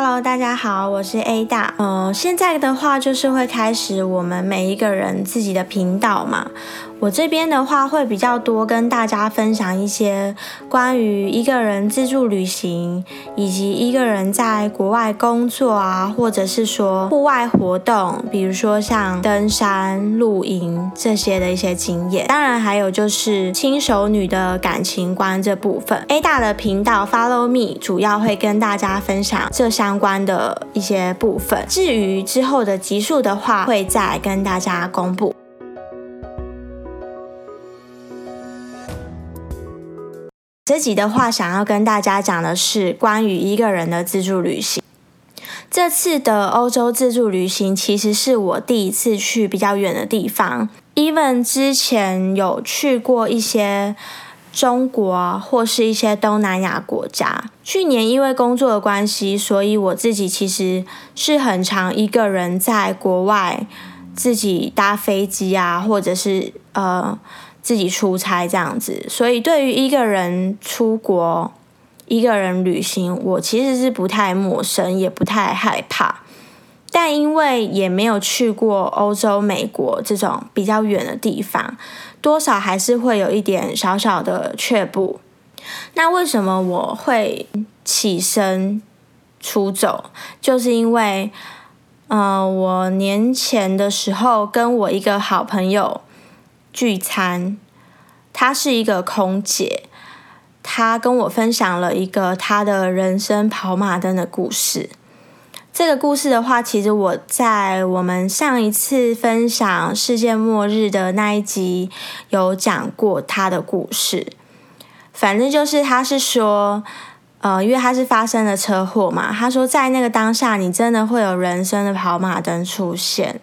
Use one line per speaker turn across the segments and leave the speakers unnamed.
Hello，大家好，我是 A 大。呃，现在的话就是会开始我们每一个人自己的频道嘛。我这边的话会比较多跟大家分享一些关于一个人自助旅行，以及一个人在国外工作啊，或者是说户外活动，比如说像登山、露营这些的一些经验。当然还有就是轻熟女的感情观这部分。A 大的频道 Follow Me 主要会跟大家分享这相关的一些部分。至于之后的集数的话，会再跟大家公布。这集的话，想要跟大家讲的是关于一个人的自助旅行。这次的欧洲自助旅行其实是我第一次去比较远的地方。Even 之前有去过一些中国或是一些东南亚国家。去年因为工作的关系，所以我自己其实是很常一个人在国外自己搭飞机啊，或者是呃。自己出差这样子，所以对于一个人出国、一个人旅行，我其实是不太陌生，也不太害怕。但因为也没有去过欧洲、美国这种比较远的地方，多少还是会有一点小小的却步。那为什么我会起身出走？就是因为，嗯，我年前的时候跟我一个好朋友。聚餐，她是一个空姐，她跟我分享了一个她的人生跑马灯的故事。这个故事的话，其实我在我们上一次分享世界末日的那一集有讲过她的故事。反正就是她是说，呃，因为她是发生了车祸嘛，她说在那个当下，你真的会有人生的跑马灯出现，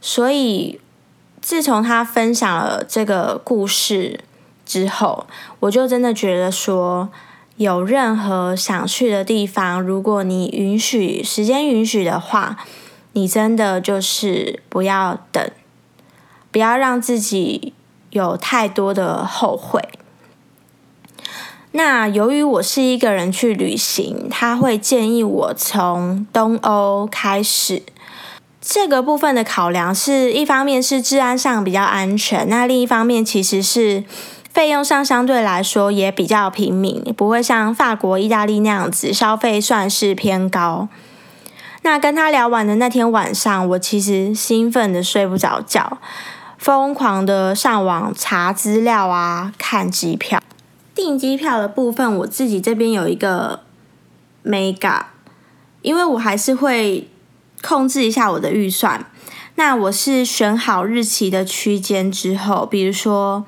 所以。自从他分享了这个故事之后，我就真的觉得说，有任何想去的地方，如果你允许时间允许的话，你真的就是不要等，不要让自己有太多的后悔。那由于我是一个人去旅行，他会建议我从东欧开始。这个部分的考量是一方面是治安上比较安全，那另一方面其实是费用上相对来说也比较平民，不会像法国、意大利那样子消费算是偏高。那跟他聊完的那天晚上，我其实兴奋的睡不着觉，疯狂的上网查资料啊，看机票、订机票的部分，我自己这边有一个 mega，因为我还是会。控制一下我的预算，那我是选好日期的区间之后，比如说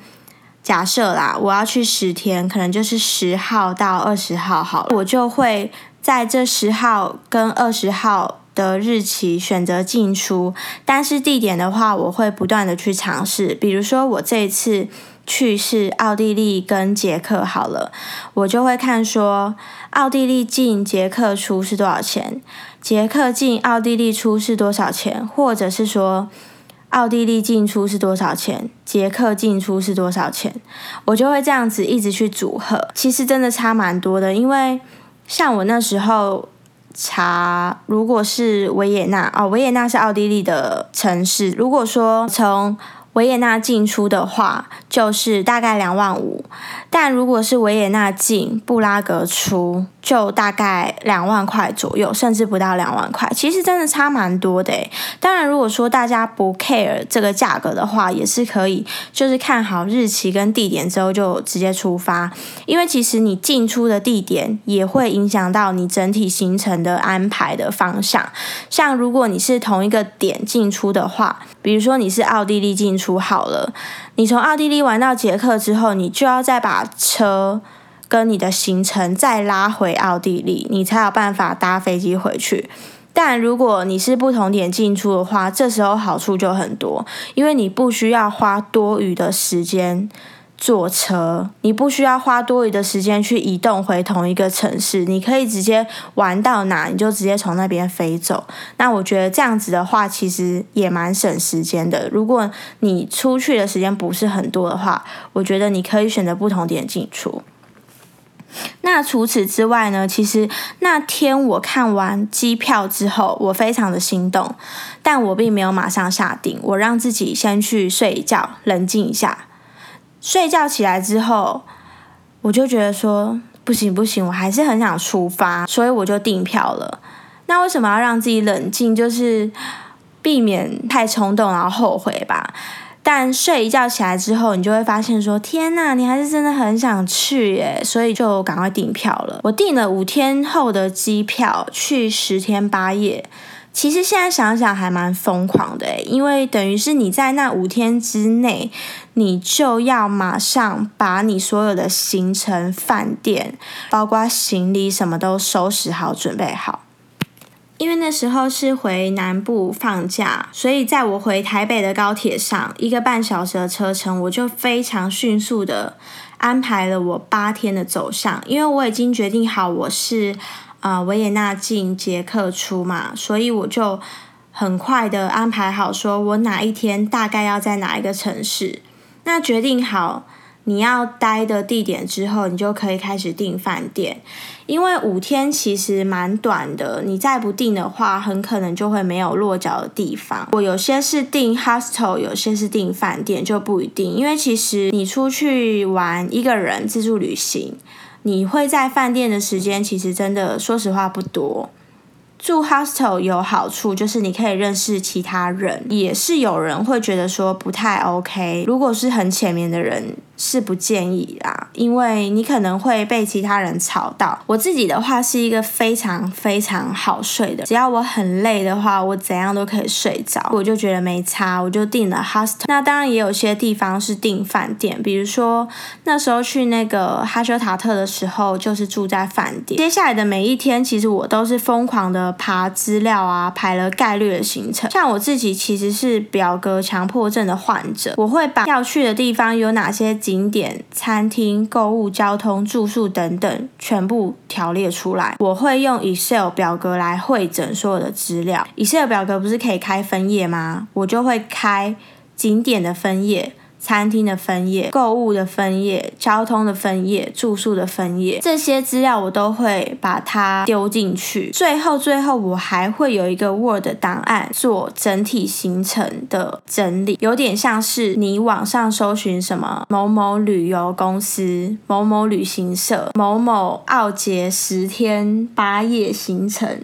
假设啦，我要去十天，可能就是十号到二十号好了，我就会在这十号跟二十号的日期选择进出，但是地点的话，我会不断的去尝试，比如说我这一次。去是奥地利跟捷克好了，我就会看说奥地利进捷克出是多少钱，捷克进奥地利出是多少钱，或者是说奥地利进出是多少钱，捷克进出是多少钱，我就会这样子一直去组合。其实真的差蛮多的，因为像我那时候查，如果是维也纳哦，维也纳是奥地利的城市，如果说从维也纳进出的话，就是大概两万五，但如果是维也纳进布拉格出，就大概两万块左右，甚至不到两万块。其实真的差蛮多的当然，如果说大家不 care 这个价格的话，也是可以，就是看好日期跟地点之后就直接出发。因为其实你进出的地点也会影响到你整体行程的安排的方向。像如果你是同一个点进出的话，比如说你是奥地利进出。好了，你从奥地利玩到捷克之后，你就要再把车跟你的行程再拉回奥地利，你才有办法搭飞机回去。但如果你是不同点进出的话，这时候好处就很多，因为你不需要花多余的时间。坐车，你不需要花多余的时间去移动回同一个城市，你可以直接玩到哪，你就直接从那边飞走。那我觉得这样子的话，其实也蛮省时间的。如果你出去的时间不是很多的话，我觉得你可以选择不同点进出。那除此之外呢？其实那天我看完机票之后，我非常的心动，但我并没有马上下定，我让自己先去睡一觉，冷静一下。睡觉起来之后，我就觉得说不行不行，我还是很想出发，所以我就订票了。那为什么要让自己冷静？就是避免太冲动，然后后悔吧。但睡一觉起来之后，你就会发现说：“天呐，你还是真的很想去耶！”所以就赶快订票了。我订了五天后的机票，去十天八夜。其实现在想想还蛮疯狂的因为等于是你在那五天之内，你就要马上把你所有的行程、饭店，包括行李什么都收拾好、准备好。因为那时候是回南部放假，所以在我回台北的高铁上，一个半小时的车程，我就非常迅速的安排了我八天的走向。因为我已经决定好我是啊维也纳进捷克出嘛，所以我就很快的安排好，说我哪一天大概要在哪一个城市。那决定好你要待的地点之后，你就可以开始订饭店。因为五天其实蛮短的，你再不订的话，很可能就会没有落脚的地方。我有些是订 hostel，有些是订饭店，就不一定。因为其实你出去玩一个人自助旅行，你会在饭店的时间，其实真的说实话不多。住 hostel 有好处，就是你可以认识其他人，也是有人会觉得说不太 OK。如果是很浅眠的人。是不建议啦，因为你可能会被其他人吵到。我自己的话是一个非常非常好睡的，只要我很累的话，我怎样都可以睡着，我就觉得没差，我就订了 hostel。那当然也有些地方是订饭店，比如说那时候去那个哈修塔特的时候，就是住在饭店。接下来的每一天，其实我都是疯狂的爬资料啊，排了概率的行程。像我自己其实是表格强迫症的患者，我会把要去的地方有哪些。景点、餐厅、购物、交通、住宿等等，全部条列出来。我会用 Excel 表格来汇整所有的资料。Excel 表格不是可以开分页吗？我就会开景点的分页。餐厅的分页、购物的分页、交通的分页、住宿的分页，这些资料我都会把它丢进去。最后，最后我还会有一个 Word 档案做整体行程的整理，有点像是你网上搜寻什么某某旅游公司、某某旅行社、某某奥捷十天八夜行程。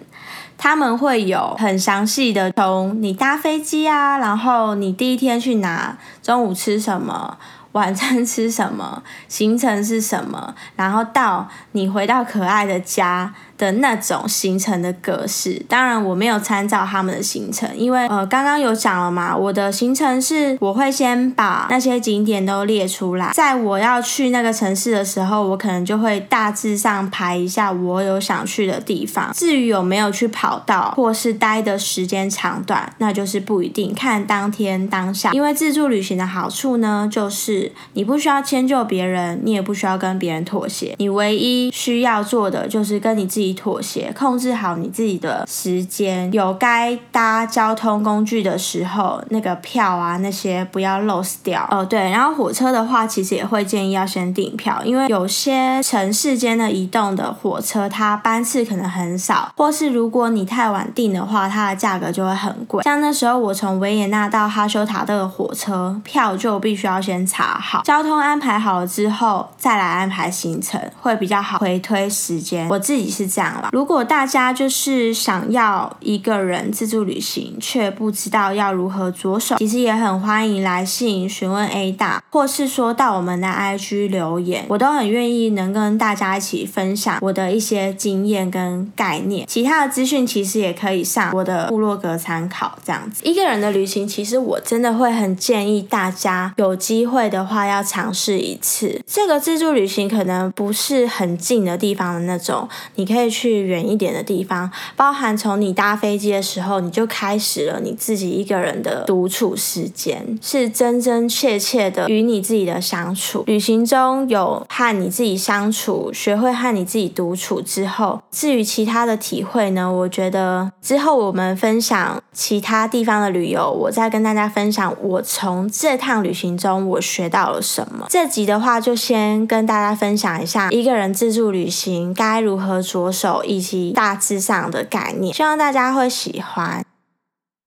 他们会有很详细的，从你搭飞机啊，然后你第一天去哪，中午吃什么。晚餐吃什么？行程是什么？然后到你回到可爱的家的那种行程的格式。当然，我没有参照他们的行程，因为呃，刚刚有讲了嘛，我的行程是我会先把那些景点都列出来，在我要去那个城市的时候，我可能就会大致上排一下我有想去的地方。至于有没有去跑道或是待的时间长短，那就是不一定，看当天当下。因为自助旅行的好处呢，就是。你不需要迁就别人，你也不需要跟别人妥协。你唯一需要做的就是跟你自己妥协，控制好你自己的时间。有该搭交通工具的时候，那个票啊那些不要 lose 掉。哦，对，然后火车的话，其实也会建议要先订票，因为有些城市间的移动的火车，它班次可能很少，或是如果你太晚订的话，它的价格就会很贵。像那时候我从维也纳到哈修塔特的火车票，就必须要先查。好，交通安排好了之后，再来安排行程会比较好，回推时间。我自己是这如果大家就是想要一个人自助旅行，却不知道要如何着手，其实也很欢迎来信询问 A 大，或是说到我们的 IG 留言，我都很愿意能跟大家一起分享我的一些经验跟概念。其他的资讯其实也可以上我的部落格参考。这样子，一个人的旅行，其实我真的会很建议大家有机会的。话要尝试一次，这个自助旅行可能不是很近的地方的那种，你可以可以去远一点的地方，包含从你搭飞机的时候，你就开始了你自己一个人的独处时间，是真真切切的与你自己的相处。旅行中有和你自己相处，学会和你自己独处之后，至于其他的体会呢，我觉得之后我们分享其他地方的旅游，我再跟大家分享我从这趟旅行中我学到了什么。这集的话，就先跟大家分享一下一个人自助旅行该如何着手，以及大致上的概念，希望大家会喜欢。